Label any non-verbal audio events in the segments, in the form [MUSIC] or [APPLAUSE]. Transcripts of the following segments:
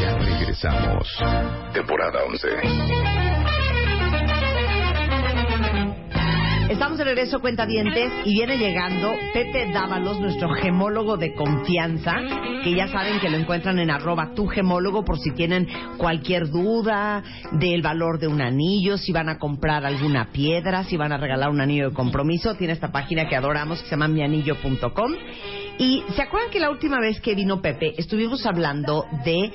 Ya regresamos. Temporada 11. Estamos de regreso, cuentavientes, y viene llegando Pepe Dávalos, nuestro gemólogo de confianza, que ya saben que lo encuentran en arroba tu gemólogo por si tienen cualquier duda del valor de un anillo, si van a comprar alguna piedra, si van a regalar un anillo de compromiso. Tiene esta página que adoramos que se llama mianillo.com. Y se acuerdan que la última vez que vino Pepe estuvimos hablando de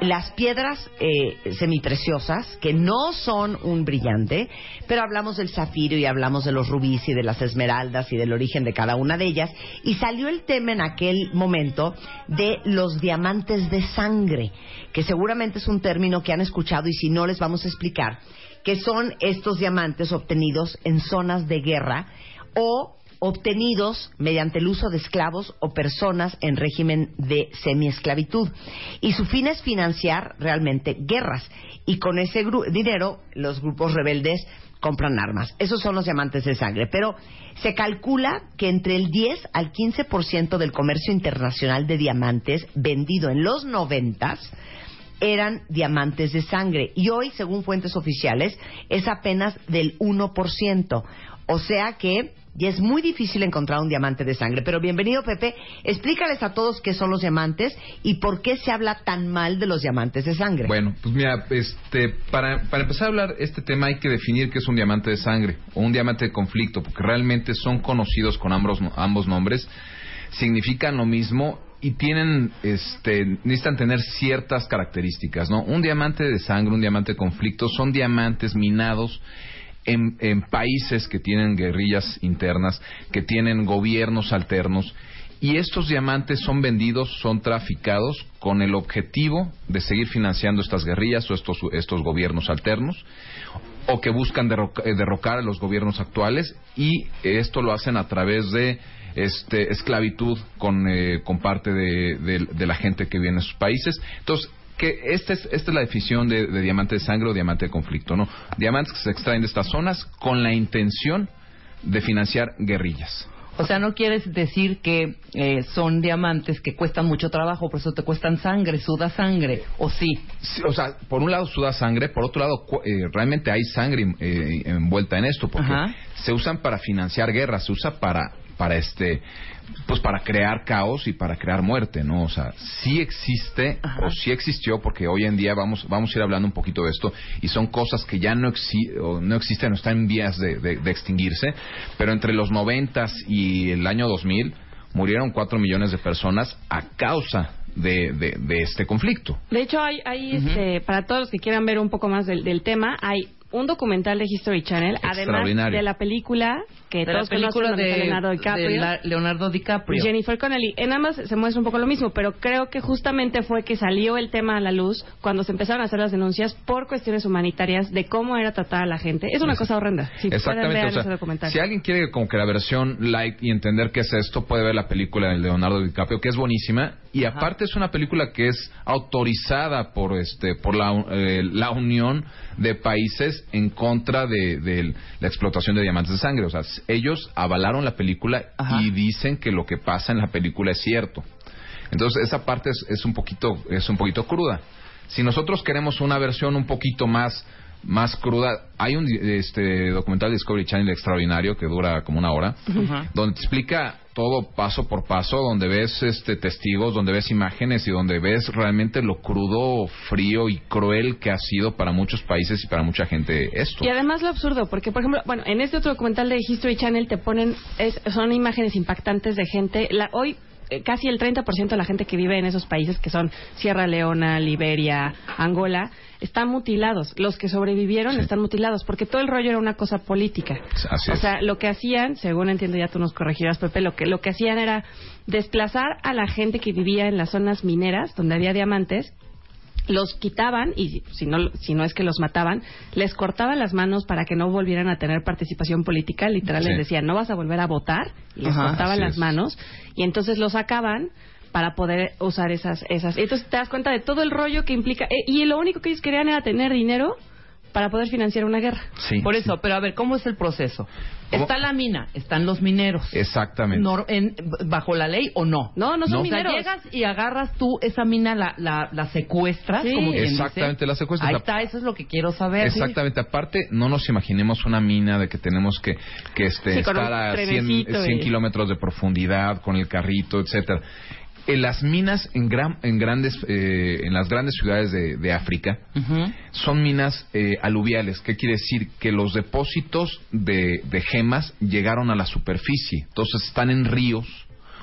las piedras eh, semipreciosas, que no son un brillante, pero hablamos del zafiro y hablamos de los rubíes y de las esmeraldas y del origen de cada una de ellas, y salió el tema en aquel momento de los diamantes de sangre, que seguramente es un término que han escuchado y si no les vamos a explicar, que son estos diamantes obtenidos en zonas de guerra o obtenidos mediante el uso de esclavos o personas en régimen de semiesclavitud. Y su fin es financiar realmente guerras. Y con ese dinero los grupos rebeldes compran armas. Esos son los diamantes de sangre. Pero se calcula que entre el 10 al 15% del comercio internacional de diamantes vendido en los noventas eran diamantes de sangre. Y hoy, según fuentes oficiales, es apenas del 1%. O sea que y es muy difícil encontrar un diamante de sangre. Pero bienvenido, Pepe. Explícales a todos qué son los diamantes y por qué se habla tan mal de los diamantes de sangre. Bueno, pues mira, este, para, para empezar a hablar este tema hay que definir qué es un diamante de sangre o un diamante de conflicto, porque realmente son conocidos con ambos, ambos nombres, significan lo mismo y tienen, este, necesitan tener ciertas características, ¿no? Un diamante de sangre, un diamante de conflicto, son diamantes minados en, países que tienen guerrillas internas, que tienen gobiernos alternos, y estos diamantes son vendidos, son traficados con el objetivo de seguir financiando estas guerrillas o estos, estos gobiernos alternos, o que buscan eh, derrocar a los gobiernos actuales, y esto lo hacen a través de este, esclavitud con, eh, con parte de, de, la gente que viene en sus países. Entonces, que esta es, esta es la definición de, diamante de sangre o diamante de conflicto, ¿no? Diamantes que se extraen de estas zonas con la intención de financiar guerrillas. O sea, no quieres decir que eh, son diamantes que cuestan mucho trabajo, por eso te cuestan sangre, suda sangre, ¿o sí? o sea, por un lado suda sangre, por otro lado eh, realmente hay sangre eh, envuelta en esto, porque se usan para financiar guerras, se usa para para este pues para crear caos y para crear muerte, ¿no? O sea, sí existe o sí existió porque hoy en día vamos vamos a ir hablando un poquito de esto y son cosas que ya no, no existen o están en vías de, de, extinguirse, pero entre los noventas y el año 2000 murieron cuatro millones de personas a causa de, de, este conflicto. De hecho, hay, hay este, para todos los que quieran ver un poco más del, del tema, hay un documental de History Channel, además de la película que de todos de, Leonardo DiCaprio, Leonardo DiCaprio. Jennifer Connelly. En ambas se muestra un poco lo mismo, pero creo que justamente fue que salió el tema a la luz cuando se empezaron a hacer las denuncias por cuestiones humanitarias de cómo era tratada la gente. Es una cosa horrenda. Si Exactamente. si alguien quiere como que la versión light y entender qué es esto, puede ver la película de Leonardo DiCaprio, que es buenísima y aparte es una película que es autorizada por este por la, eh, la Unión de Países en contra de, la explotación de diamantes de sangre. O sea, ellos avalaron la película y dicen que lo que pasa en la película es cierto. Entonces esa parte es, un poquito es un poquito cruda. Si nosotros queremos una versión un poquito más más cruda. Hay un este, documental de Discovery Channel extraordinario que dura como una hora, donde te explica todo paso por paso, donde ves este, testigos, donde ves imágenes y donde ves realmente lo crudo, frío y cruel que ha sido para muchos países y para mucha gente esto. Y además lo absurdo, porque por ejemplo, bueno, en este otro documental de History Channel te ponen, es- son imágenes impactantes de gente. La, hoy eh, casi el 30% de la gente que vive en esos países, que son Sierra Leona, Liberia, Angola, están mutilados. Los que sobrevivieron Sí. están mutilados, porque todo el rollo era una cosa política. Así o es. sea, lo que hacían, según entiendo ya tú nos corregirás, Pepe, lo que, lo que hacían era desplazar a la gente que vivía en las zonas mineras, donde había diamantes, los quitaban y si no, si no es que los mataban, les cortaban las manos para que no volvieran a tener participación política. Literal Sí. les decían, no vas a volver a votar. Y les Ajá, cortaban las es. manos. Y entonces los sacaban para poder usar esas... esas. Entonces te das cuenta de todo el rollo que implica... eh, y lo único que ellos querían era tener dinero para poder financiar una guerra. Sí, Por eso, sí. pero a ver, ¿cómo es el proceso? ¿Cómo? Está la mina, están los mineros. Exactamente. Nor- en- ¿Bajo la ley o no? No, no son No. O sea, mineros. llegas y agarras tú esa mina, la, la, la secuestras, Sí. como dice. Exactamente, la secuestras. Ahí está, eso es lo que quiero saber. Exactamente, aparte no nos imaginemos una mina de que tenemos que, que este, estar a 100, trenecito 100 y- kilómetros de profundidad con el carrito, etcétera. En las minas en, gran, en grandes eh, en las grandes ciudades de, de África son minas eh, aluviales. ¿Qué quiere decir? Que los depósitos de, de gemas llegaron a la superficie. Entonces están en ríos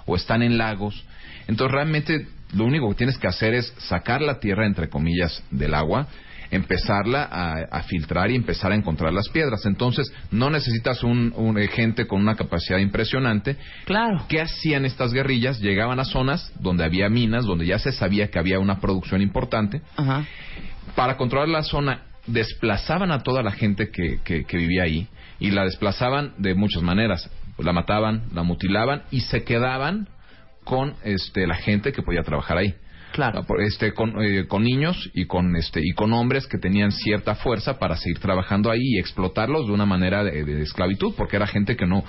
o están en lagos. Entonces realmente lo único que tienes que hacer es sacar la tierra, entre comillas, del agua, empezarla a, a filtrar y empezar a encontrar las piedras. Entonces no necesitas un, un gente con una capacidad impresionante. Claro. ¿Qué hacían estas guerrillas? Llegaban a zonas donde había minas, donde ya se sabía que había una producción importante Ajá. para controlar la zona desplazaban a toda la gente que, que- que vivía ahí y la desplazaban de muchas maneras la mataban la mutilaban y se quedaban con este la gente que podía trabajar ahí Claro. Este con, eh, con niños y con este y con hombres que tenían cierta fuerza para seguir trabajando ahí y explotarlos de una manera de, de esclavitud porque era gente que no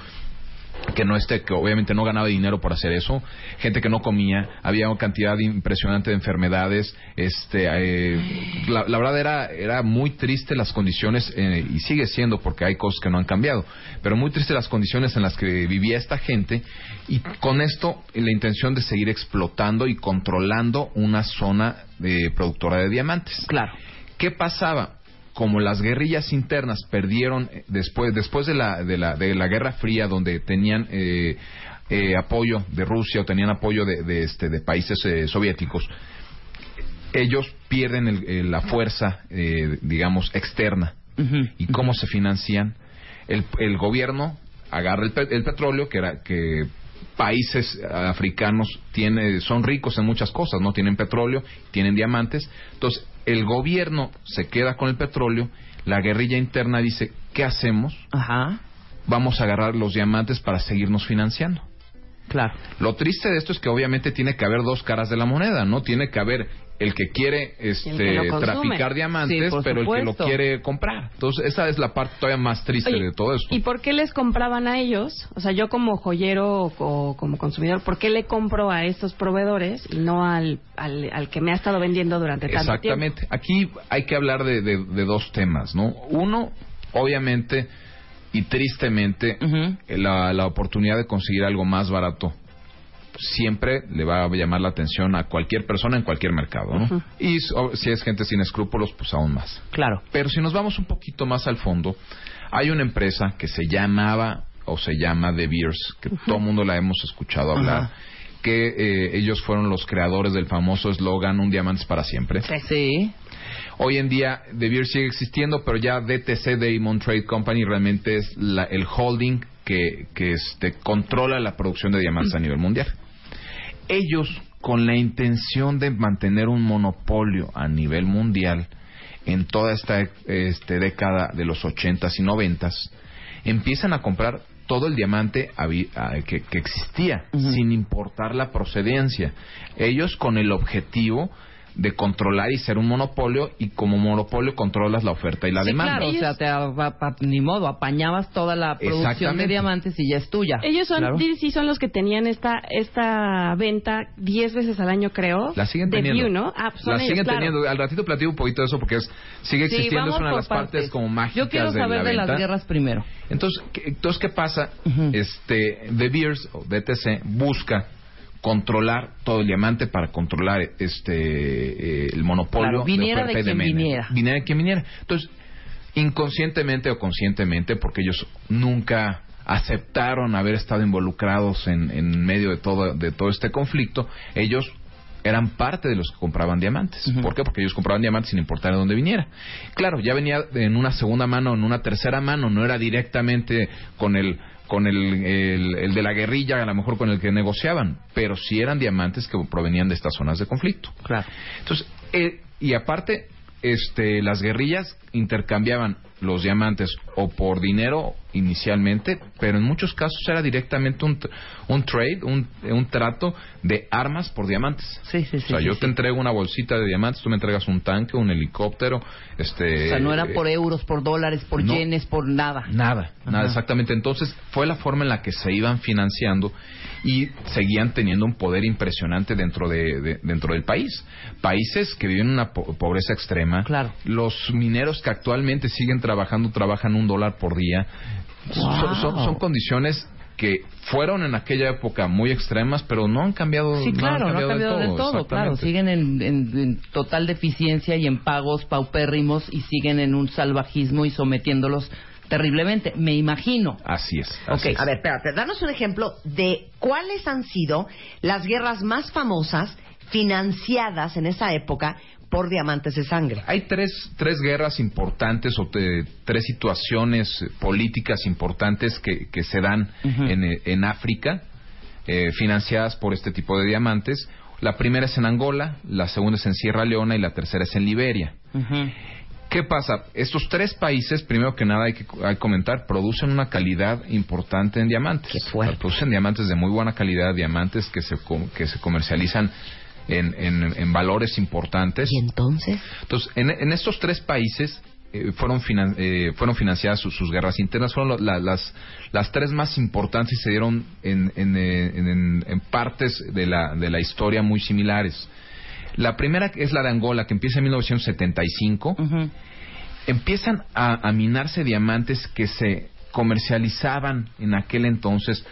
que no este que obviamente no ganaba dinero por hacer eso gente que no comía había una cantidad impresionante de enfermedades este eh, la, la verdad era era muy triste las condiciones eh, y sigue siendo porque hay cosas que no han cambiado pero muy triste las condiciones en las que vivía esta gente y con esto la intención de seguir explotando y controlando una zona de productora de diamantes Claro. ¿Qué pasaba? Como las guerrillas internas perdieron eh, después después de la de la, de la Guerra Fría, donde tenían eh, eh, apoyo de Rusia o tenían apoyo de, de, este de países eh, soviéticos, ellos pierden el- eh, la fuerza, eh, digamos, externa. ¿Y cómo se financian? El, el gobierno agarra el, el petróleo, que era que países africanos tiene, son ricos en muchas cosas, no tienen petróleo, tienen diamantes. Entonces, el gobierno se queda con el petróleo, la guerrilla interna dice, ¿qué hacemos? Ajá. Vamos a agarrar los diamantes para seguirnos financiando. Claro. Lo triste de esto es que obviamente tiene que haber dos caras de la moneda, ¿no? Tiene que haber el que quiere este, El que traficar diamantes, Sí, pero el que lo quiere comprar. Entonces, esa es la parte todavía más triste Oye, de todo esto. ¿Y por qué les compraban a ellos? O sea, yo como joyero o, como consumidor, ¿por qué le compro a estos proveedores y no al, al, al que me ha estado vendiendo durante tanto tiempo? Exactamente. Aquí hay que hablar de, de- de dos temas, ¿no? Uno, obviamente y tristemente, Ujú. la, la oportunidad de conseguir algo más barato siempre le va a llamar la atención a cualquier persona en cualquier mercado, ¿no? Y si es gente sin escrúpulos, pues aún más. Claro. Pero si nos vamos un poquito más al fondo, hay una empresa que se llamaba o se llama De Beers, que todo el mundo la hemos escuchado hablar, que eh, ellos fueron los creadores del famoso eslogan Un diamante para siempre. Sí. Hoy en día De Beers sigue existiendo, pero ya DTC, Diamond Trade Company, realmente es la- el holding que, que este, controla la producción de diamantes a nivel mundial. Ellos, con la intención de mantener un monopolio a nivel mundial en toda esta este, década de los 80s y 90s, empiezan a comprar todo el diamante que, existía, sin importar la procedencia. Ellos con el objetivo de controlar y ser un monopolio y como monopolio controlas la oferta y la sí, demanda. claro, o sea, te, a- a- ni modo, apañabas toda la producción de diamantes y ya es tuya. Ellos son, Claro. sí, son los que tenían esta esta venta 10 veces al año, creo. La siguen de teniendo. View, ¿no? Ah, pues la ellos, siguen claro. teniendo. Al ratito platico un poquito de eso porque es, sigue Sí, existiendo. vamos es una de las partes partes. como mágicas Yo quiero de saber la de las guerras primero. Entonces, ¿qué, entonces, ¿qué pasa? Ujú. Este, De Beers o DTC busca controlar todo el diamante para controlar este eh, el monopolio Claro, viniera de oferta de quien demanda. viniera. Viniera de quien viniera. Entonces, inconscientemente o conscientemente, porque ellos nunca aceptaron haber estado involucrados en, en medio de todo, de todo este conflicto, ellos eran parte de los que compraban diamantes. Ujú. ¿Por qué? Porque ellos compraban diamantes sin importar de dónde viniera. Claro, ya venía en una segunda mano, en una tercera mano, no era directamente con el con el, el, el de la guerrilla, a lo mejor con el que negociaban, pero sí eran diamantes que provenían de estas zonas de conflicto. Claro. Entonces, eh, y aparte, este, las guerrillas intercambiaban los diamantes o por dinero inicialmente, pero en muchos casos era directamente un, un trade, un, un trato de armas por diamantes. Sí, sí, sí. o sea, sí, yo sí. te entrego una bolsita de diamantes, tú me entregas un tanque, un helicóptero, este... O sea, no era eh, por euros, por dólares, por no. yenes, por nada. Nada, nada, exactamente. Entonces fue la forma en la que se iban financiando y seguían teniendo un poder impresionante dentro de, de- dentro del país. Países que viven una po- pobreza extrema. Claro. Los mineros que actualmente siguen trabajando trabajan un dólar por día. Son, son- son condiciones que fueron en aquella época muy extremas, pero no han cambiado. Sí, claro, no ha del cambiado del todo, claro. Siguen en, en- en total deficiencia y en pagos paupérrimos y siguen en un salvajismo y sometiéndolos terriblemente. Me imagino. Así es. Ok, así es. a ver, espérate, danos un ejemplo de cuáles han sido las guerras más famosas financiadas en esa época por diamantes de sangre. Hay tres, tres guerras importantes o te- tres situaciones políticas importantes que, que se dan en, en África, eh, financiadas por este tipo de diamantes. La primera es en Angola, la segunda es en Sierra Leona y la tercera es en Liberia. ¿Qué pasa? Estos tres países, primero que nada hay que, hay comentar, producen una calidad importante en diamantes. Qué fuerte. Producen diamantes de muy buena calidad, diamantes que se, que se comercializan en, en- en valores importantes. ¿Y entonces? Entonces, en, en estos tres países eh, fueron, finan- eh, fueron financiadas sus, sus guerras internas. Fueron la- las, las tres más importantes y se dieron en, en, eh, en- en partes de la, de la historia muy similares. La primera es la de Angola, que empieza en 1975 Ujú. empiezan a, a minarse diamantes que se comercializaban en aquel entonces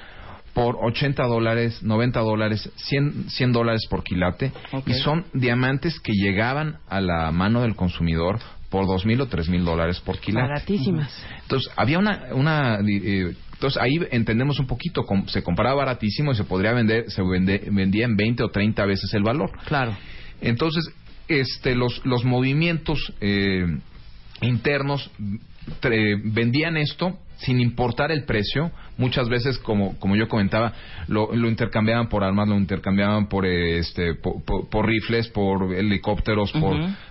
por 80 dólares, 90 dólares, 100, 100 dólares por quilate. Y son diamantes que llegaban a la mano del consumidor por 2.000 o 3.000 dólares por quilate. Baratísimas. Entonces, había una... una eh, entonces, ahí entendemos un poquito, com- se compraba baratísimo y se podría vender, se vende- vendía en 20 o 30 veces el valor. Claro. Entonces, este, los, los movimientos eh, internos tre- vendían esto sin importar el precio. Muchas veces, como, como yo comentaba, lo, lo intercambiaban por armas, lo intercambiaban por, eh, este, por, por- por rifles, por helicópteros,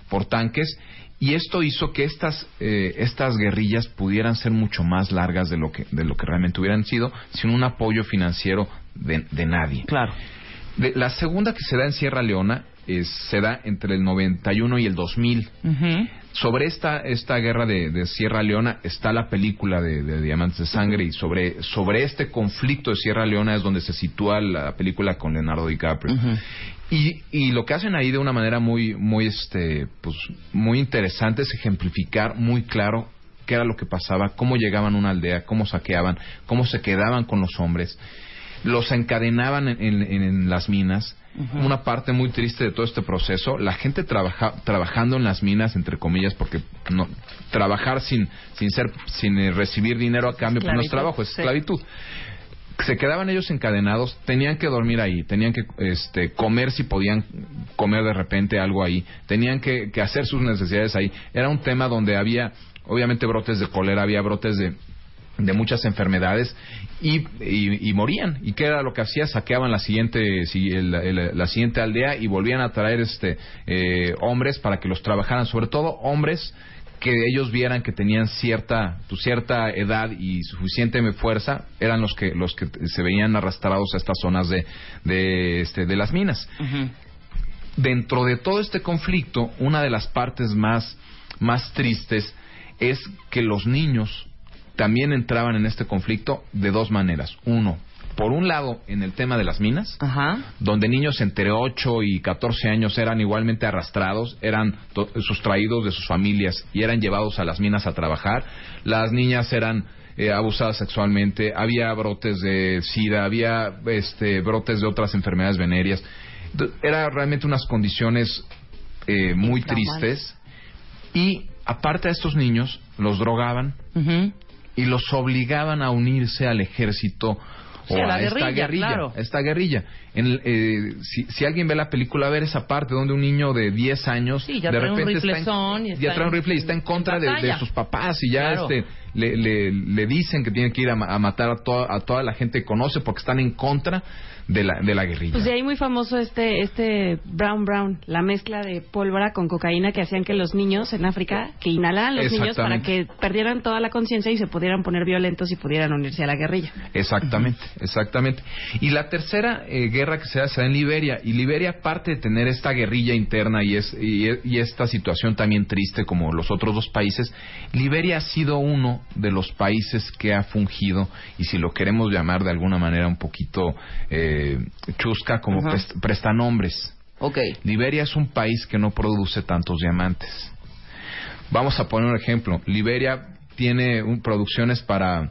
por, tanques. Y esto hizo que estas, eh, estas guerrillas pudieran ser mucho más largas de lo que, de lo que realmente hubieran sido sin un apoyo financiero de, de nadie. Claro. De- la segunda que se da en Sierra Leona es, se da entre el 91 y el 2000. Ujú. Sobre esta, esta guerra de, de Sierra Leona está la película de, de Diamantes de Sangre y sobre, sobre este conflicto de Sierra Leona es donde se sitúa la película con Leonardo DiCaprio. Y, y lo que hacen ahí de una manera muy, muy, este, pues, muy interesante es ejemplificar muy claro qué era lo que pasaba, cómo llegaban a una aldea, cómo saqueaban, cómo se quedaban con los hombres, los encadenaban en, en- en las minas. Una parte muy triste de todo este proceso, la gente trabaja, trabajando en las minas, entre comillas, porque no, trabajar sin, sin, ser, sin eh, recibir dinero a cambio, pues no es trabajo, es sí. esclavitud se quedaban ellos encadenados, tenían que dormir ahí, tenían que este, comer si podían comer de repente algo ahí, tenían que, que hacer sus necesidades ahí. Era un tema donde había, obviamente, brotes de cólera, había brotes de, de muchas enfermedades y, y, y morían. ¿Y qué era lo que hacía? Saqueaban la siguiente, si- el- el- la siguiente aldea y volvían a traer este, eh, hombres para que los trabajaran, sobre todo hombres que ellos vieran que tenían cierta pues, cierta edad y suficiente fuerza eran los que los que se veían arrastrados a estas zonas de de, este, de las minas dentro de todo este conflicto, una de las partes más, más tristes es que los niños también entraban en este conflicto de dos maneras. Uno, por un lado, en el tema de las minas, Ajá. donde niños entre 8 y 14 años eran igualmente arrastrados, eran sustraídos de sus familias y eran llevados a las minas a trabajar. Las niñas eran eh, abusadas sexualmente, había brotes de sida, había este, brotes de otras enfermedades venéreas. Era realmente unas condiciones eh, muy tristes. Y aparte de estos niños, los drogaban. Y los obligaban a unirse al ejército o a a, esta guerrilla, claro. a esta guerrilla. En el- eh, si, si alguien ve la película, ver esa parte donde un niño de 10 años Sí, ya de trae un repente está en, y está ya trae un rifle y está en en contra de, sus papás y ya Claro. este le, le, le dicen que tiene que ir a, ma- a matar a toda, a toda la gente que conoce porque están en contra de la, de la guerrilla. Pues de ahí muy famoso este este brown brown, la mezcla de pólvora con cocaína que hacían que los niños en África que inhalaran los niños para que perdieran toda la conciencia y se pudieran poner violentos y pudieran unirse a la guerrilla. Exactamente, exactamente. Y la tercera eh, guerra que se da en Liberia. Y Liberia, aparte de tener esta guerrilla interna y, es, y, y esta situación también triste como los otros dos países, Liberia ha sido uno de los países que ha fungido, y si lo queremos llamar de alguna manera un poquito eh, chusca, como prestanombres. Ok. Liberia es un país que no produce tantos diamantes. Vamos a poner un ejemplo. Liberia tiene un- producciones para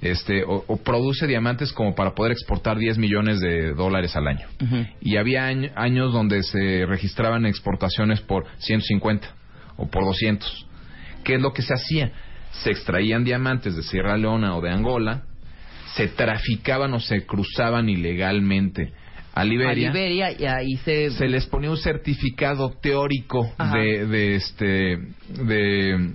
este o, o produce diamantes como para poder exportar 10 millones de dólares al año. Y había año- años donde se registraban exportaciones por 150 o por 200. ¿Qué es lo que se hacía? Se extraían diamantes de Sierra Leona o de Angola, se traficaban o se cruzaban ilegalmente a Liberia A Liberia y ahí se... se les ponía un certificado teórico de, de este de,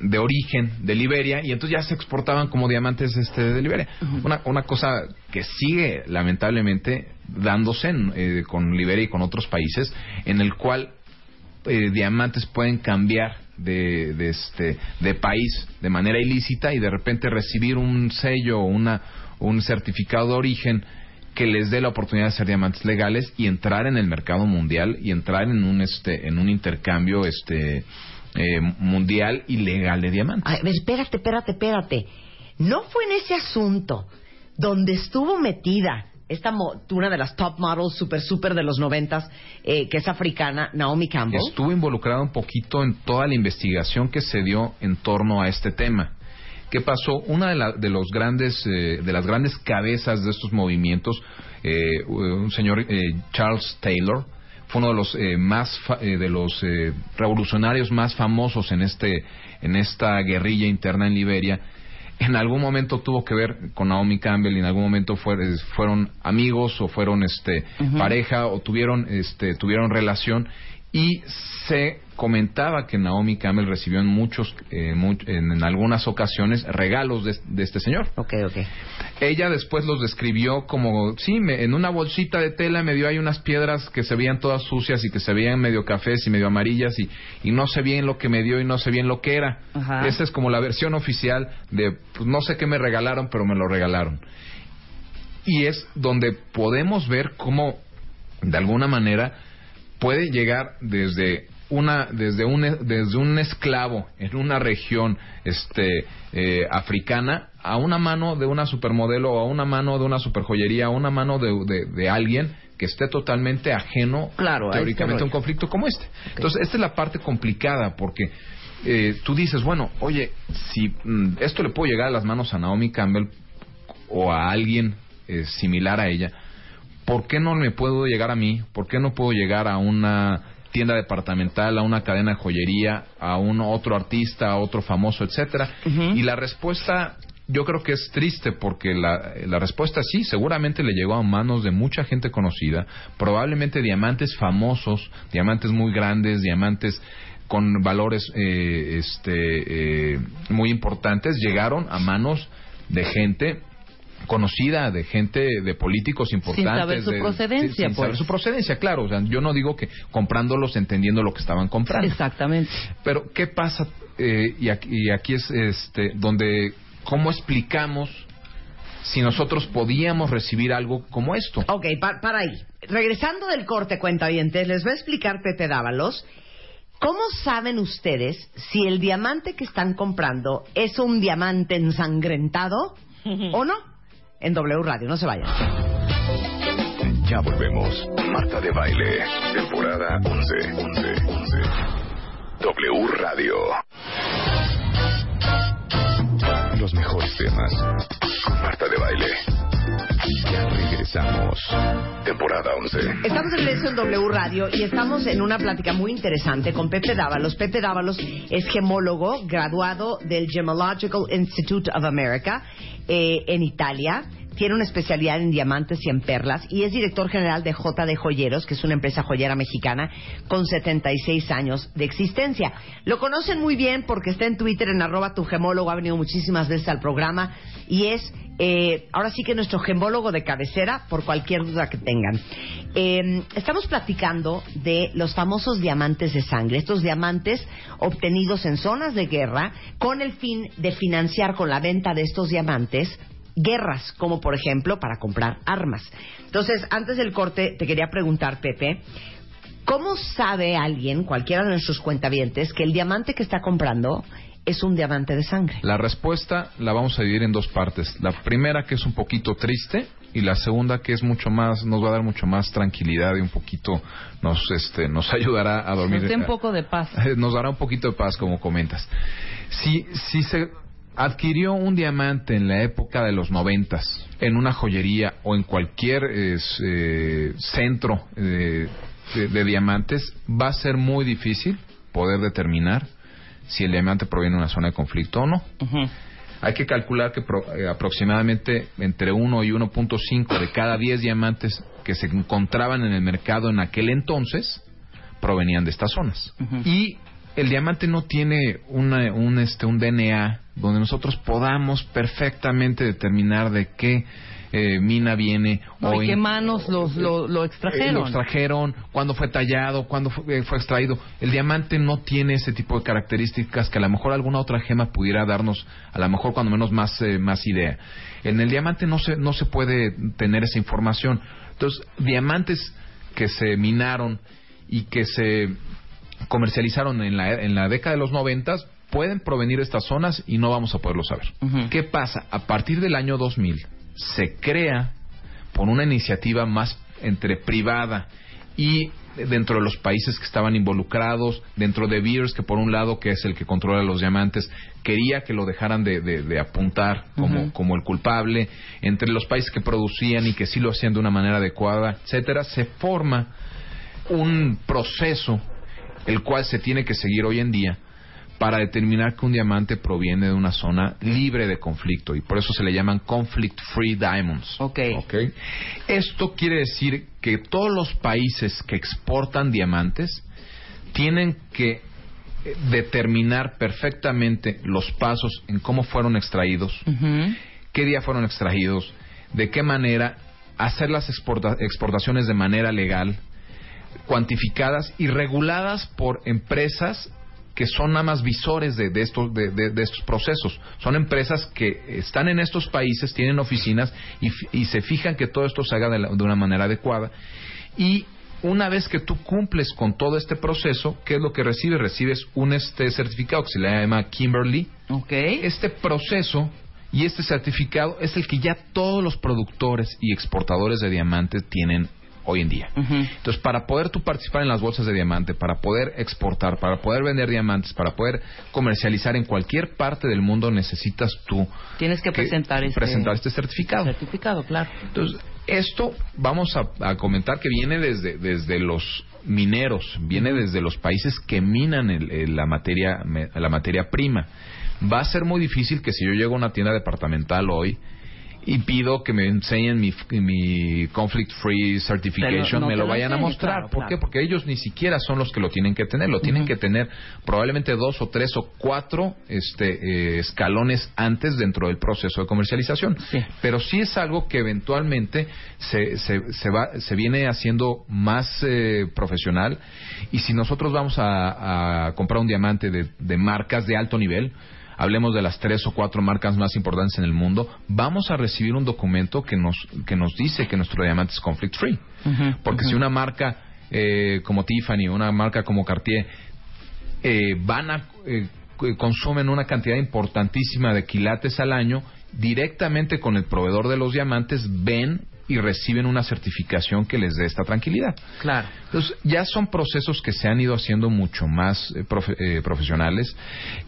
de origen de Liberia y entonces ya se exportaban como diamantes este de Liberia. Una, una cosa que sigue lamentablemente dándose en, eh, con Liberia y con otros países en el cual eh, diamantes pueden cambiar de, este de país de manera ilícita y de repente recibir un sello o una un certificado de origen que les dé la oportunidad de ser diamantes legales y entrar en el mercado mundial y entrar en un este en un intercambio este eh, mundial y legal de diamantes. Ay, espérate, espérate, espérate. ¿No fue en ese asunto donde estuvo metida esta una de las top models super super de los noventas eh, que es africana, Naomi Campbell? Estuvo involucrado un poquito en toda la investigación que se dio en torno a este tema. ¿Qué pasó? Una de, la- de los grandes, eh, de las grandes cabezas de estos movimientos, eh, un señor eh, Charles Taylor, fue uno de los eh, más fa- eh, de los revolucionarios más famosos en este en esta guerrilla interna en Liberia. En algún momento tuvo que ver con Naomi Campbell y en algún momento fue- eh, fueron amigos o fueron este pareja o tuvieron este tuvieron relación y se comentaba que Naomi Campbell recibió en muchos eh, mu- en, en algunas ocasiones regalos de, de este señor. Ok, ok. Ella después los describió como, sí, me- en una bolsita de tela me dio ahí unas piedras que se veían todas sucias y que se veían medio cafés y medio amarillas y, y no sé bien lo que me dio y no sé bien lo que era. Ajá. Esa es como la versión oficial de, pues no sé qué me regalaron, pero me lo regalaron. Y es donde podemos ver cómo, de alguna manera, puede llegar desde una desde un desde un esclavo en una región este eh, africana a una mano de una supermodelo o a una mano de una superjoyería a una mano de, de, de alguien que esté totalmente ajeno Claro, a teóricamente este a un conflicto como este. Entonces esta es la parte complicada porque eh, tú dices bueno oye si mm, esto le puede llegar a las manos a Naomi Campbell o a alguien eh, similar a ella ¿por qué no me puedo llegar a mí? ¿Por qué no puedo llegar a una tienda departamental, a una cadena de joyería, a un otro artista, a otro famoso, etcétera? Y la respuesta yo creo que es triste porque la, la respuesta sí, seguramente le llegó a manos de mucha gente conocida, probablemente diamantes famosos, diamantes muy grandes, diamantes con valores eh, este, eh, muy importantes, llegaron a manos de gente conocida de gente de políticos importantes saber su de- procedencia, sin pues. saber su procedencia claro o sea yo no digo que comprándolos entendiendo lo que estaban comprando Exactamente. pero qué pasa eh, y, aquí, y aquí es este donde cómo explicamos si nosotros podíamos recibir algo como esto. Ok, pa- para ahí. Regresando del corte, cuentavientes, les va a explicar Pepe Dávalos cómo saben ustedes si el diamante que están comprando es un diamante ensangrentado [LAUGHS] o no. En W Radio, no se vayan. Ya volvemos. Marta de Baile, temporada 11. 11, 11. W Radio. Los mejores temas. Marta de Baile. Ya regresamos. Temporada 11. Estamos en regreso en W Radio y estamos en una plática muy interesante con Pepe Dávalos. Pepe Dávalos es gemólogo, graduado del Gemological Institute of America eh, en Italia. Tiene una especialidad en diamantes y en perlas y es director general de J de Joyeros, que es una empresa joyera mexicana con 76 años de existencia. Lo conocen muy bien porque está en Twitter en arroba tu gemólogo, ha venido muchísimas veces al programa y es eh, ahora sí que nuestro gemólogo de cabecera por cualquier duda que tengan. Eh, estamos platicando de los famosos diamantes de sangre, estos diamantes obtenidos en zonas de guerra con el fin de financiar con la venta de estos diamantes guerras, como por ejemplo para comprar armas. Entonces, antes del corte, te quería preguntar, Pepe, ¿cómo sabe alguien, cualquiera de nuestros cuentavientes, que el diamante que está comprando es un diamante de sangre? La respuesta la vamos a dividir en dos partes. La primera que es un poquito triste y la segunda que es mucho más, nos va a dar mucho más tranquilidad y un poquito nos, este, nos [LAUGHS] ayudará a dormir. Nos un poco de paz. [LAUGHS] Nos dará un poquito de paz, como comentas. Si, si se adquirió un diamante en la época de los noventas, en una joyería o en cualquier es, eh, centro eh, de, de diamantes, va a ser muy difícil poder determinar si el diamante proviene de una zona de conflicto o no. Hay que calcular que pro- eh, aproximadamente entre 1 y 1.5 de cada 10 diamantes que se encontraban en el mercado en aquel entonces provenían de estas zonas. Y el diamante no tiene una- un, este, un DNA donde nosotros podamos perfectamente determinar de qué eh, mina viene No, o ¿y qué manos los- lo- lo extrajeron? eh, lo extrajeron, cuándo fue tallado, cuándo fue, eh, fue extraído. El diamante no tiene ese tipo de características que a lo mejor alguna otra gema pudiera darnos, a lo mejor cuando menos más, eh, más idea. En el diamante no se, no se puede tener esa información. Entonces, diamantes que se minaron y que se comercializaron en la, en la década de los noventas pueden provenir de estas zonas y no vamos a poderlo saber. ¿Qué pasa? A partir del año 2000 se crea por una iniciativa más entre privada y dentro de los países que estaban involucrados, dentro de Beers, que por un lado, que es el que controla los diamantes, quería que lo dejaran de, de- de apuntar como, como el culpable, entre los países que producían y que sí lo hacían de una manera adecuada, etcétera, se forma un proceso el cual se tiene que seguir hoy en día para determinar que un diamante proviene de una zona libre de conflicto y por eso se le llaman conflict free diamonds. Ok. ¿Ok? Esto quiere decir que todos los países que exportan diamantes tienen que eh, determinar perfectamente los pasos en cómo fueron extraídos, qué día fueron extraídos, de qué manera, hacer las exporta- exportaciones de manera legal, cuantificadas y reguladas por empresas que son nada más visores de, de estos, de, de- de estos procesos. Son empresas que están en estos países, tienen oficinas y, se fijan que todo esto se haga de, la- de una manera adecuada. Y una vez que tú cumples con todo este proceso, ¿qué es lo que recibes? Recibes un este certificado que se le llama Kimberly, Ok. este proceso y este certificado es el que ya todos los productores y exportadores de diamantes tienen hoy en día. Entonces, para poder tú participar en las bolsas de diamante, para poder exportar, para poder vender diamantes, para poder comercializar en cualquier parte del mundo, necesitas tú Tienes que presentar este- presentar este certificado. Certificado, claro. Entonces, esto vamos a, a comentar que viene desde, desde los mineros, viene desde los países que minan el- el- la, materia, me- la materia prima. Va a ser muy difícil que si yo llego a una tienda departamental hoy y pido que me enseñen mi, mi Conflict Free Certification, no me lo vayan a mostrar. claro, ¿Por claro. qué? Porque ellos ni siquiera son los que lo tienen que tener, lo tienen que tener probablemente dos o tres o cuatro este, eh, escalones antes dentro del proceso de comercialización. Sí. Pero sí es algo que eventualmente se, se, se, va, se viene haciendo más eh, profesional y si nosotros vamos a, a comprar un diamante de, de marcas de alto nivel, hablemos de las tres o cuatro marcas más importantes en el mundo, vamos a recibir un documento que nos, que nos dice que nuestro diamante es conflict free. Porque si una marca eh, como Tiffany, una marca como Cartier, eh, van a eh, consumen una cantidad importantísima de quilates al año, directamente con el proveedor de los diamantes ven y reciben una certificación que les dé esta tranquilidad. Claro. Entonces, ya son procesos que se han ido haciendo mucho más eh, profe- eh, profesionales,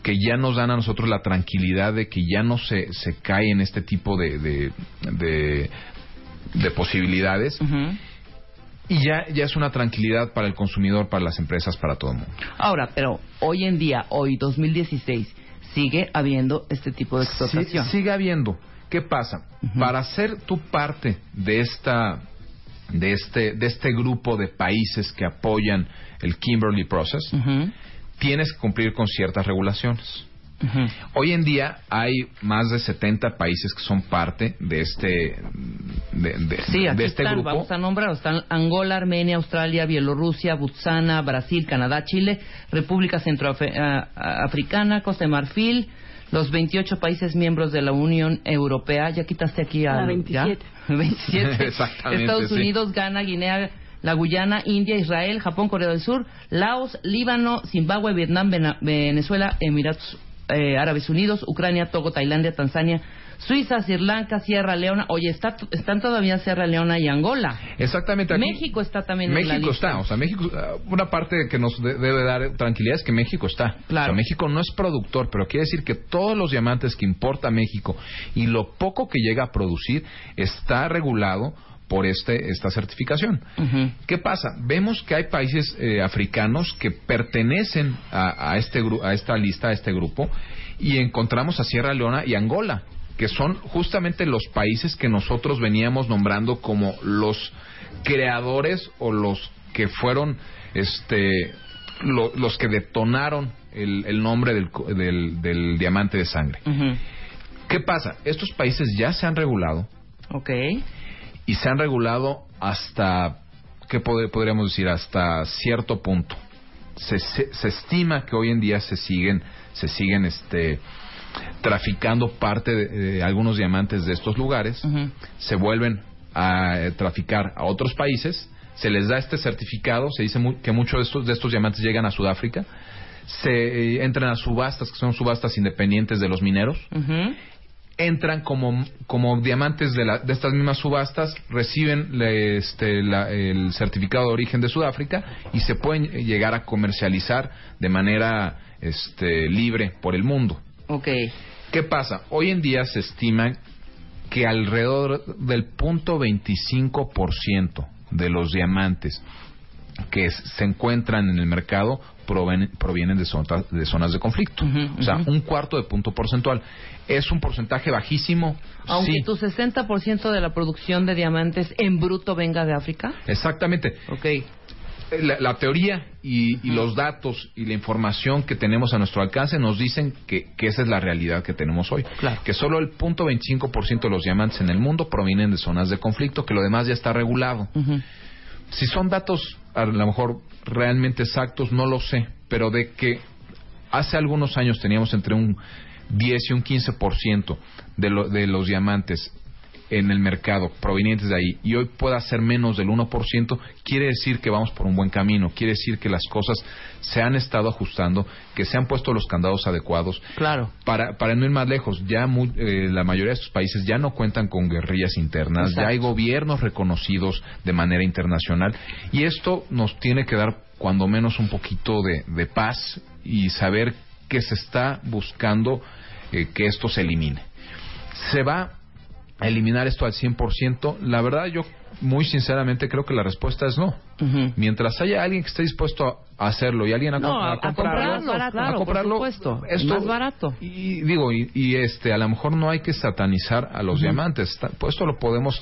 que ya nos dan a nosotros la tranquilidad de que ya no se, se cae en este tipo de, de, de- de posibilidades. Y ya, ya es una tranquilidad para el consumidor, para las empresas, para todo el mundo. Ahora, pero hoy en día, hoy 2016, sigue habiendo este tipo de explotación. Sí, sigue habiendo. ¿Qué pasa? Para ser tu parte de esta de este de este grupo de países que apoyan el Kimberley Process, tienes que cumplir con ciertas regulaciones. Hoy en día hay más de 70 países que son parte de este de, de- Sí, aquí de este están, grupo. vamos a nombrar, están Angola, Armenia, Australia, Bielorrusia, Botswana, Brasil, Canadá, Chile, República Centroafricana, Costa de Marfil, los 28 países miembros de la Unión Europea, ya quitaste aquí a La 27. 27. [LAUGHS] [LAUGHS] Exactamente, Estados sí. Unidos, Ghana, Guinea, la Guyana, India, Israel, Japón, Corea del Sur, Laos, Líbano, Zimbabue, Vietnam, Vena- Venezuela, Emiratos eh, Árabes Unidos, Ucrania, Togo, Tailandia, Tanzania, Suiza, Sri Lanka, Sierra Leona. Oye, está, están todavía Sierra Leona y Angola. Exactamente. aquí- México está también en la México lista. está, o sea, México, ah, una parte que nos de- debe dar tranquilidad es que México está. Claro. O sea, México no es productor, pero quiere decir que todos los diamantes que importa México y lo poco que llega a producir está regulado por este esta certificación. ¿Qué pasa? Vemos que hay países eh, africanos que pertenecen a, a este gru- a esta lista, a este grupo, y encontramos a Sierra Leona y Angola, que son justamente los países que nosotros veníamos nombrando como los creadores o los que fueron este lo- los que detonaron el, el nombre del, del- del diamante de sangre. ¿Qué pasa? Estos países ya se han regulado, Ok. Y se han regulado hasta, ¿qué pod- podríamos decir? Hasta cierto punto. Se, se, se estima que hoy en día se siguen, se siguen este, traficando parte de, de algunos diamantes de estos lugares, se vuelven a eh, traficar a otros países, se les da este certificado, se dice mu- que muchos de estos, de estos diamantes llegan a Sudáfrica, se eh, entran a subastas, que son subastas independientes de los mineros, Ujú. Entran como, como diamantes de, la- de estas mismas subastas, reciben le- este, la- el certificado de origen de Sudáfrica y se pueden llegar a comercializar de manera este, libre por el mundo. Ok. ¿Qué pasa? Hoy en día se estima que alrededor del punto 25% de los diamantes que se encuentran en el mercado proven- provienen de, zona- de zonas de conflicto. O sea, un cuarto de punto porcentual. ¿Es un porcentaje bajísimo? Aunque sí, tu 60% de la producción de diamantes en bruto venga de África. exactamente. Ok. La, la teoría y, y los datos y la información que tenemos a nuestro alcance nos dicen que, que esa es la realidad que tenemos hoy. Claro. Que solo el punto 25% de los diamantes en el mundo provienen de zonas de conflicto, que lo demás ya está regulado. Si son datos a lo mejor realmente exactos, no lo sé, pero de que hace algunos años teníamos entre un 10 y un 15% de, lo, de los diamantes en el mercado provenientes de ahí y hoy pueda ser menos del 1%, quiere decir que vamos por un buen camino, quiere decir que las cosas se han estado ajustando, que se han puesto los candados adecuados. Claro. Para, para no ir más lejos, ya mu- eh, la mayoría de estos países ya no cuentan con guerrillas internas, Exacto. ya hay gobiernos reconocidos de manera internacional y esto nos tiene que dar cuando menos un poquito de, de paz y saber que se está buscando eh, que esto se elimine. ¿Se va eliminar esto al 100%? La verdad yo muy sinceramente creo que la respuesta es no. Mientras haya alguien que esté dispuesto a hacerlo y alguien a, No, a- a a comprarlo, a comprarlo, por supuesto. esto- Más barato. Y digo, y, y, este, a lo mejor no hay que satanizar a los diamantes. Pues esto lo podemos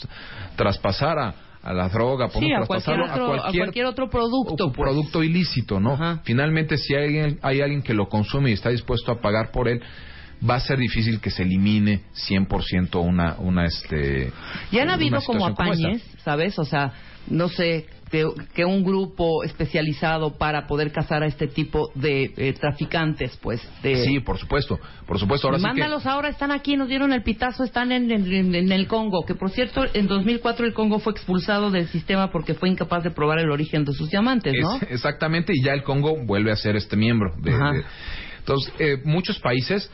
traspasar a, a la droga, Sí, a cualquier, otro, a cualquier otro producto. pues. producto ilícito, ¿no? Ajá. Finalmente, si hay alguien, hay alguien que lo consume y está dispuesto a pagar por él, va a ser difícil que se elimine 100% una, una, este... Y han habido como apañes, ¿sabes? O sea, no sé, que, que un grupo especializado para poder cazar a este tipo de eh, traficantes, pues. De... Sí, por supuesto, por supuesto. Ahora sí que- Mándalos ahora, están aquí, nos dieron el pitazo, están en, en- en- el Congo. Que por cierto, en 2004 el Congo fue expulsado del sistema porque fue incapaz de probar el origen de sus diamantes, ¿no? Es- exactamente, y ya el Congo vuelve a ser este miembro. De- entonces, eh, muchos países,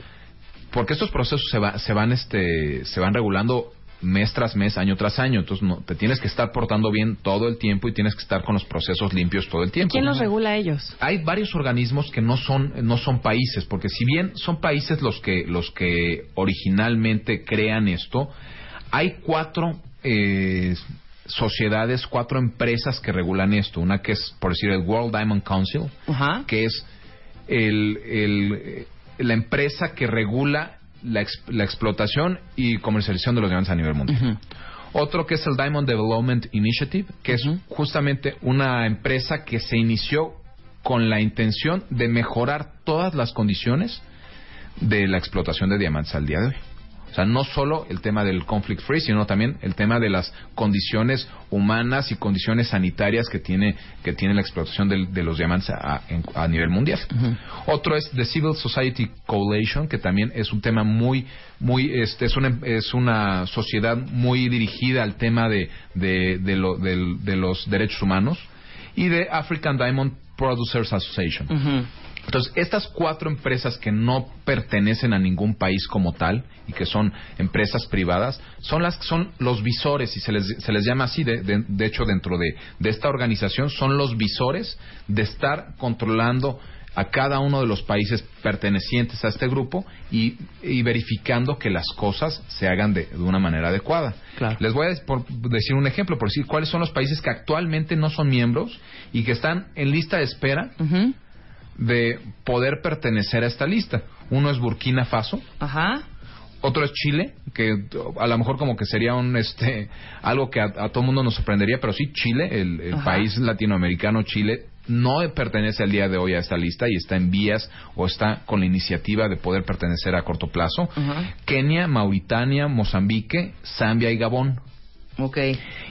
porque estos procesos se, va- se van este, se van regulando mes tras mes, año tras año, entonces no, te tienes que estar portando bien todo el tiempo y tienes que estar con los procesos limpios todo el tiempo. ¿Quién los regula a ellos? hay varios organismos que no son no son países porque si bien son países los que los que originalmente crean esto hay cuatro eh, sociedades cuatro empresas que regulan esto una que es por decir el World Diamond Council Ajá. que es el, el, eh, la empresa que regula la, ex- la explotación y comercialización de los diamantes a nivel mundial. Otro que es el Diamond Development Initiative, que es justamente una empresa que se inició con la intención de mejorar todas las condiciones de la explotación de diamantes al día de hoy. O sea, no solo el tema del conflict free, sino también el tema de las condiciones humanas y condiciones sanitarias que tiene que tiene la explotación de, los diamantes a, a nivel mundial. Otro es the Civil Society Coalition, que también es un tema muy muy este es una es una sociedad muy dirigida al tema de de, de, lo- del- de los derechos humanos y de African Diamond Producers Association. Ujú. Entonces, estas cuatro empresas que no pertenecen a ningún país como tal y que son empresas privadas, son las son los visores y se les, se les llama así, de, de- de hecho dentro de, de esta organización son los visores de estar controlando a cada uno de los países pertenecientes a este grupo y, y verificando que las cosas se hagan de, de una manera adecuada. Claro. Les voy a por decir un ejemplo, por decir cuáles son los países que actualmente no son miembros y que están en lista de espera Ujú. De poder pertenecer a esta lista. Uno es Burkina Faso, Ajá. otro es Chile, que a lo mejor como que sería un este algo que a, a todo mundo nos sorprendería, pero sí Chile, el, país latinoamericano Chile no pertenece al día de hoy a esta lista y está en vías o está con la iniciativa de poder pertenecer a corto plazo. Ajá. Kenia, Mauritania, Mozambique, Zambia y Gabón. Ok.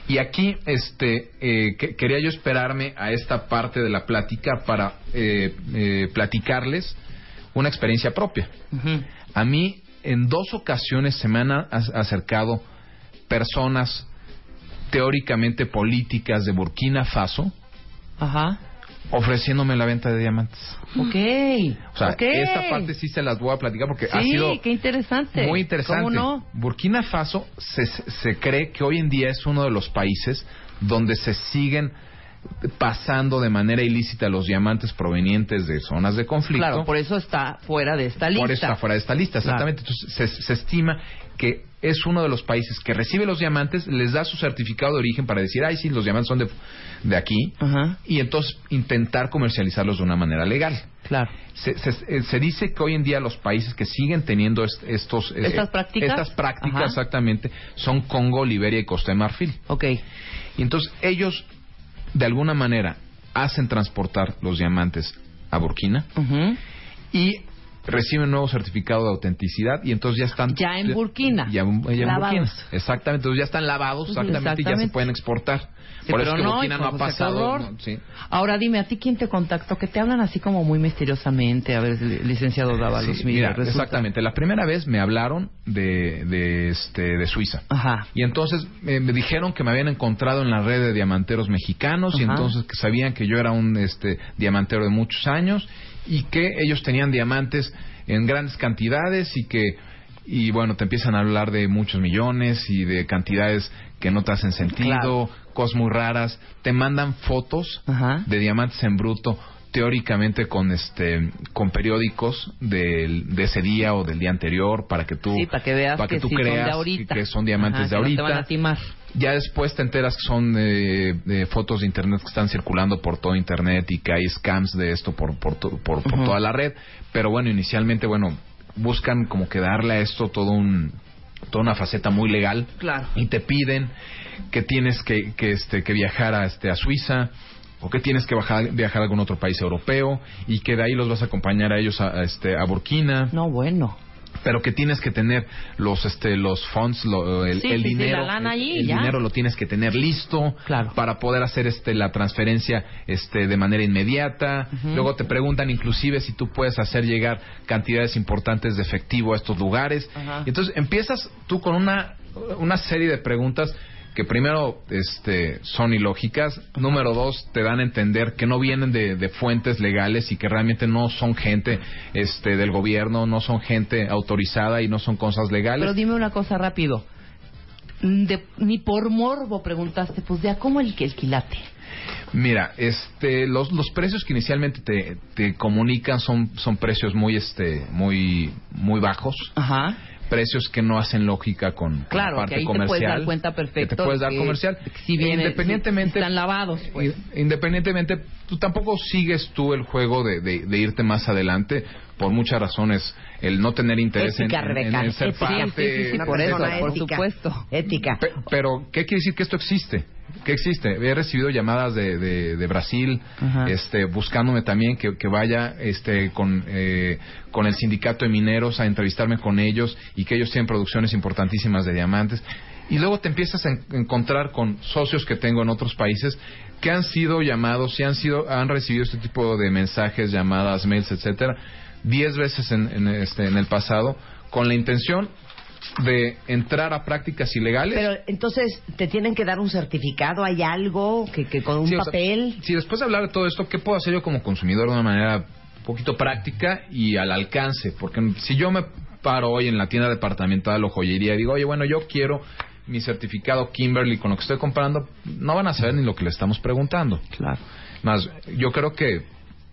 Y aquí, este, eh, que- quería yo esperarme a esta parte de la plática para eh, eh, platicarles una experiencia propia. Ujú. A mí, en dos ocasiones se me han acercado personas teóricamente políticas de Burkina Faso Ajá. Ofreciéndome la venta de diamantes. Ok. O sea, Ok. esta parte sí se las voy a platicar porque ha Sí, sido qué interesante. muy interesante. ¿Cómo no? Burkina Faso se, se cree que hoy en día es uno de los países donde se siguen pasando de manera ilícita los diamantes provenientes de zonas de conflicto. Claro, por eso está fuera de esta lista. Por eso está fuera de esta lista, Claro. exactamente. Entonces, se, se estima que es uno de los países que recibe los diamantes, les da su certificado de origen para decir, ay, sí, los diamantes son de, de aquí, Ajá. y entonces intentar comercializarlos de una manera legal. Claro. Se, se- eh, se dice que hoy en día los países que siguen teniendo est- estos eh, ¿Estas prácticas? estas prácticas Ajá. exactamente son Congo, Liberia y Costa de Marfil. Ok. Y entonces ellos de alguna manera hacen transportar los diamantes a Burkina Ujú. y reciben un nuevo certificado de autenticidad y entonces ya están Ya en Burkina. ya, ya en. Burkina exactamente entonces ya están lavados exactamente, y ya se pueden exportar Sí, por eso que no, Burkina no ha qué pasado horror. no, sí. Ahora dime, ¿a ti quién te contactó? Que te hablan así como muy misteriosamente. A ver, li- licenciado Dávalos, Sí, mira, resulta- exactamente. La primera vez me hablaron de, de, este, de Suiza. Ajá. Y entonces eh, me dijeron que me habían encontrado en la red de diamanteros mexicanos y entonces que sabían que yo era un este, diamantero de muchos años y que ellos tenían diamantes en grandes cantidades y que y bueno te empiezan a hablar de muchos millones y de cantidades que no te hacen sentido, Claro. cosas muy raras, te mandan fotos Ajá. de diamantes en bruto teóricamente con este con periódicos del- de ese día o del día anterior para que tú Sí, para que veas para que tú sí son creas que- que, son diamantes Ajá, de que no te ahorita van a timar. ya después te enteras que son eh, de fotos de internet que están circulando por todo internet y que hay scams de esto por por, toda la red pero bueno inicialmente bueno buscan como que darle a esto todo un toda una faceta muy legal Claro. y te piden que tienes que, que este que viajar a este a Suiza o que tienes que bajar- viajar a algún otro país europeo y que de ahí los vas a acompañar a ellos a, a, este a Burkina No, bueno. pero que tienes que tener los este los funds lo- el, Sí, el sí, sí, dinero el- allí, el, ya. dinero lo tienes que tener listo Claro. para poder hacer este la transferencia este de manera inmediata luego te preguntan inclusive si tú puedes hacer llegar cantidades importantes de efectivo a estos lugares y entonces empiezas tú con una una serie de preguntas que primero este, son ilógicas, número dos te dan a entender que no vienen de, de fuentes legales y que realmente no son gente este, del gobierno, no son gente autorizada y no son cosas legales. Pero dime una cosa rápido. De- ni por morbo preguntaste, pues de a cómo el que el quilate. Mira, este, los, los precios que inicialmente te, te comunican son, son precios muy, este, muy, muy bajos. Ajá. Precios que no hacen lógica con, con Claro, la parte que ahí te comercial. puedes dar cuenta que perfecto. te puedes dar que- comercial. que Si bien independientemente, están lavados, pues. independientemente, tú tampoco sigues tú el juego de, de- de irte más adelante por muchas razones. El no tener interés en- Ética, en, en- Rebeca. en ser Ética. parte. Sí, sí, sí, por eso, por ética. supuesto. Ética. Pe- pero, ¿qué quiere decir que esto existe? ¿Qué existe? He recibido llamadas de, de, de Brasil, Ajá. este, buscándome también que, que vaya este, con, eh, con el sindicato de mineros a entrevistarme con ellos y que ellos tienen producciones importantísimas de diamantes. Y luego te empiezas a en- encontrar con socios que tengo en otros países que han sido llamados y han, sido, han recibido este tipo de mensajes, llamadas, mails, etcétera, diez veces en, en, este, en el pasado con la intención de entrar a prácticas ilegales. Pero entonces, ¿te tienen que dar un certificado? ¿Hay algo que, que con un Sí, o sea, papel? sí, después de hablar de todo esto, ¿qué puedo hacer yo como consumidor de una manera un poquito práctica y al alcance? Porque si yo me paro hoy en la tienda departamental o joyería y digo, oye, bueno, yo quiero mi certificado Kimberly con lo que estoy comprando, no van a saber ni lo que le estamos preguntando. Claro. Más, yo creo que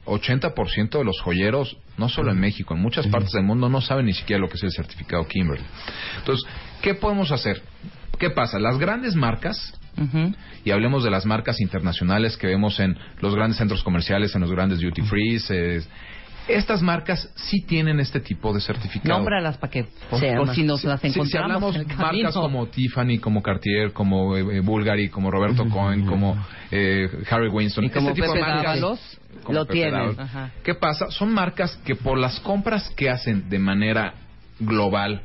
80% de los joyeros, no solo en México, en muchas partes del mundo, no saben ni siquiera lo que es el certificado Kimberly. Entonces, ¿qué podemos hacer? ¿Qué pasa? Las grandes marcas, y hablemos de las marcas internacionales que vemos en los grandes centros comerciales, en los grandes duty free. Estas marcas sí tienen este tipo de certificado. Nómbralas para que, por, por si nos las Si- si encontramos hablamos en el marcas camino. como Tiffany, como Cartier, como eh, eh, Bulgari, como Roberto Cohen, como eh, Harry Winston, Y como este tipo de Pepe marcas- Dávalos, como lo Pepe tienen. Dávalos. Ajá. ¿Qué pasa? Son marcas que por las compras que hacen de manera global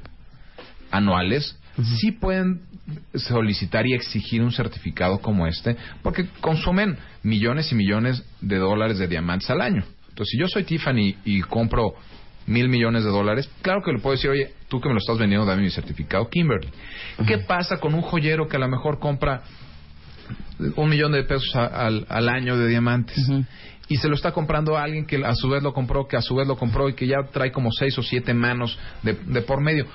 anuales, sí pueden solicitar y exigir un certificado como este, porque consumen millones y millones de dólares de diamantes al año. Entonces, si yo soy Tiffany y compro mil millones de dólares, claro que le puedo decir, oye, tú que me lo estás vendiendo, dame mi certificado Kimberly. ¿Qué pasa con un joyero que a lo mejor compra un millón de pesos a- al, al año de diamantes? Y se lo está comprando a alguien que a su vez lo compró, que a su vez lo compró y que ya trae como seis o siete manos de, de por medio.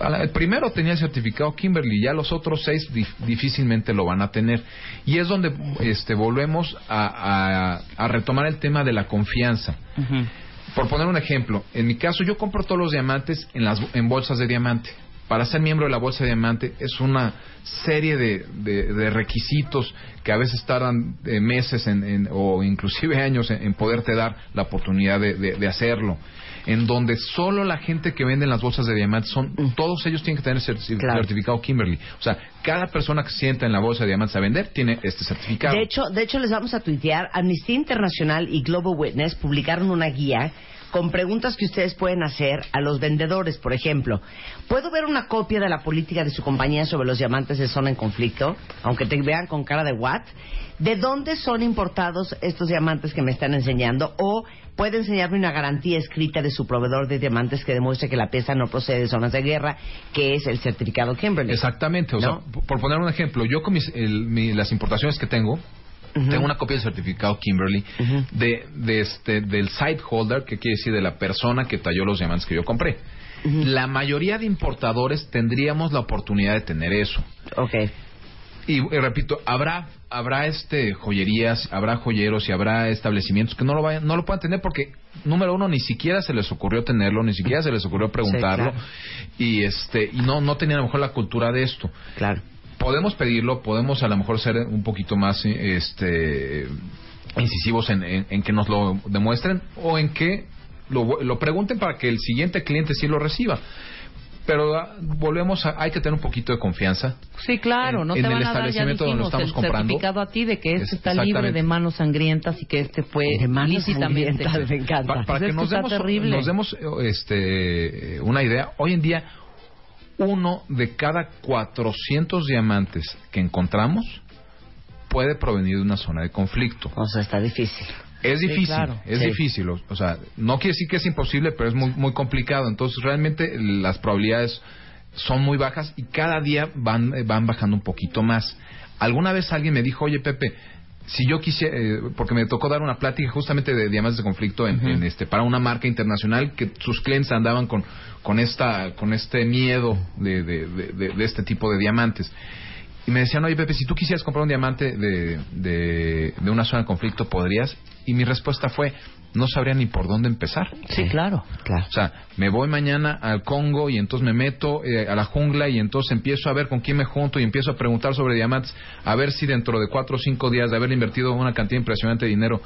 El primero tenía el certificado Kimberly, ya los otros seis dif- difícilmente lo van a tener. Y es donde este, volvemos a, a- a retomar el tema de la confianza. Por poner un ejemplo, en mi caso yo compro todos los diamantes en, las, en bolsas de diamante. Para ser miembro de la bolsa de diamante es una serie de, de- de requisitos que a veces tardan eh, meses en- en- o inclusive [LAUGHS] años en, en poderte dar la oportunidad de- de hacerlo. En donde solo la gente que vende en las bolsas de diamantes son, todos ellos tienen que tener Claro. certificado Kimberly. O sea, cada persona que sienta en la bolsa de diamantes a vender tiene este certificado. De hecho, de hecho, les vamos a tuitear. Amnistía Internacional y Global Witness publicaron una guía con preguntas que ustedes pueden hacer a los vendedores. Por ejemplo, ¿puedo ver una copia de la política de su compañía sobre los diamantes de zona en conflicto? Aunque te vean con cara de what. ¿De dónde son importados estos diamantes que me están enseñando? O puede enseñarme una garantía escrita de su proveedor de diamantes que demuestre que la pieza no procede de zonas de guerra, que es el certificado Kimberley. Exactamente, o ¿No? sea, por poner un ejemplo, yo con mis, el- mi- las importaciones que tengo, Tengo una copia del certificado Kimberly de, de este, del site holder, que quiere decir de la persona que talló los diamantes que yo compré. La mayoría de importadores tendríamos la oportunidad de tener eso. Ok. Y, y repito, habrá habrá este joyerías, habrá joyeros y habrá establecimientos que no lo vayan, no lo puedan tener porque número uno ni siquiera se les ocurrió tenerlo, ni siquiera se les ocurrió preguntarlo claro. y este y no no tenían a lo mejor la cultura de esto. Claro. Podemos pedirlo, podemos a lo mejor ser un poquito más este incisivos en, en- en que nos lo demuestren o en que lo, lo pregunten para que el siguiente cliente sí lo reciba. Pero ah, volvemos a, hay que tener un poquito de confianza. Sí, claro, En- no en te el van a dar, ya establecimiento donde dijimos, estamos el comprando. certificado a ti de que este Es- está libre de manos sangrientas y que este fue De manos lícitamente. sangrientas, me encanta. Pa- para Pues que es que nos demos, terrible. nos demos eh, este, una idea, hoy en día uno de cada 400 diamantes que encontramos puede provenir de una zona de conflicto. O sea, está difícil. Es Sí, difícil, claro. es Sí. difícil. O, o sea, no quiere decir que es imposible, pero es muy, muy complicado. Entonces, realmente las probabilidades son muy bajas y cada día van, eh, van bajando un poquito más. Alguna vez alguien me dijo, oye, Pepe, si yo quisiera, eh, porque me tocó dar una plática justamente de diamantes de conflicto en, en este para una marca internacional que sus clientes andaban con con esta con este miedo de, de, de- de- de este tipo de diamantes. Y me decían oye Pepe si tú quisieras comprar un diamante de, de una zona de conflicto podrías y mi respuesta fue no sabría ni por dónde empezar Sí, claro. Claro. o sea, me voy mañana al Congo y entonces me meto eh, a la jungla y entonces empiezo a ver con quién me junto y empiezo a preguntar sobre diamantes, a ver si dentro de cuatro o cinco días de haber invertido una cantidad impresionante de dinero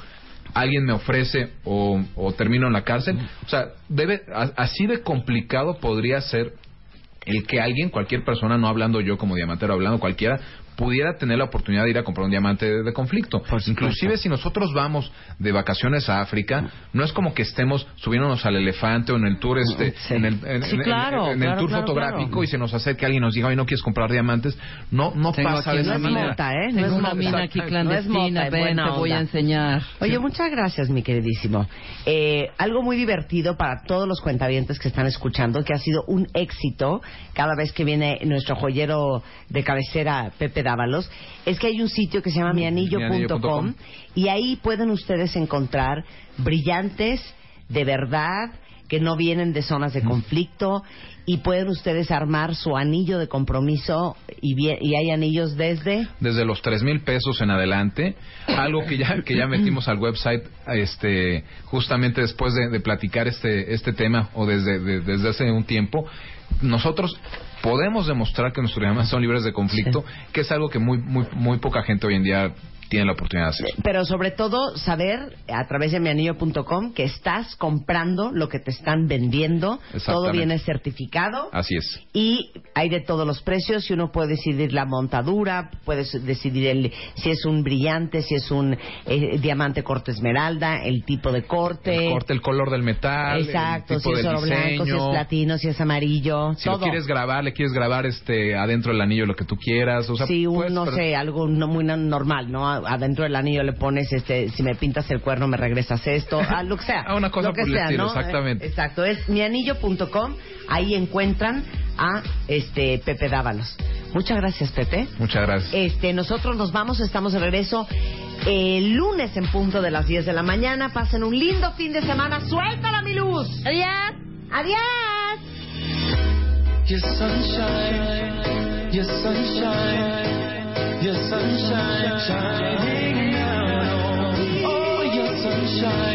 alguien me ofrece o, o termino en la cárcel. O sea, debe, a- así de complicado podría ser el que alguien, cualquier persona, no hablando yo como diamantero, hablando cualquiera, pudiera tener la oportunidad de ir a comprar un diamante de, de conflicto. supuesto. Inclusive si nosotros vamos de vacaciones a África, no es como que estemos subiéndonos al elefante o en el tour este, Sí. en el, en- Sí, en- claro, en el claro, tour claro, fotográfico claro. y se nos acerque alguien y nos diga, oye, no quieres comprar diamantes. No, no Tengo pasa de esa no es mota, ¿eh? No es una mota. mina aquí clandestina, ven, te voy a enseñar. Oye, muchas gracias, mi queridísimo. Eh, algo muy divertido para todos los cuentavientes que están escuchando, que ha sido un éxito cada vez que viene nuestro joyero de cabecera, Pepe Dávalos, es que hay un sitio que se llama mianillo.com y ahí pueden ustedes encontrar brillantes de verdad que no vienen de zonas de conflicto y pueden ustedes armar su anillo de compromiso y, y hay anillos desde desde los tres mil pesos en adelante. Algo que ya que ya metimos al website este justamente después de, de platicar este este tema o desde de- desde hace un tiempo nosotros podemos demostrar que nuestros diamantes son libres de conflicto que es algo que muy muy muy poca gente hoy en día tiene la oportunidad de hacer Pero sobre todo saber a través de mianillo.com que estás comprando lo que te están vendiendo, todo viene certificado. Así es. Y hay de todos los precios. Y uno puede decidir la montadura, puedes decidir el, si es un brillante, si es un eh, diamante corte esmeralda, el tipo de corte. el corte el color del metal Exacto, el si es oro blanco, si es platino, si es amarillo, si todo. lo quieres grabar le quieres grabar este adentro del anillo lo que tú quieras o sea Sí, un, no pero- sé, algo no muy no- normal, ¿no? Adentro del anillo le pones, este, si me pintas el cuerno me regresas esto, ah, lo que sea. [LAUGHS] Ah, una cosa lo que por el sea, estilo, ¿no? exactamente. Exacto, es mianillo.com, ahí encuentran a este Pepe Dávalos. Muchas gracias, Pepe. muchas gracias Este, nosotros nos vamos, estamos de regreso el lunes en punto de las 10 de la mañana. Pasen un lindo fin de semana. ¡Suéltala, mi luz! Adiós. ¡Adiós! Your sunshine, your sunshine, your sunshine shining down. Oh, your sunshine,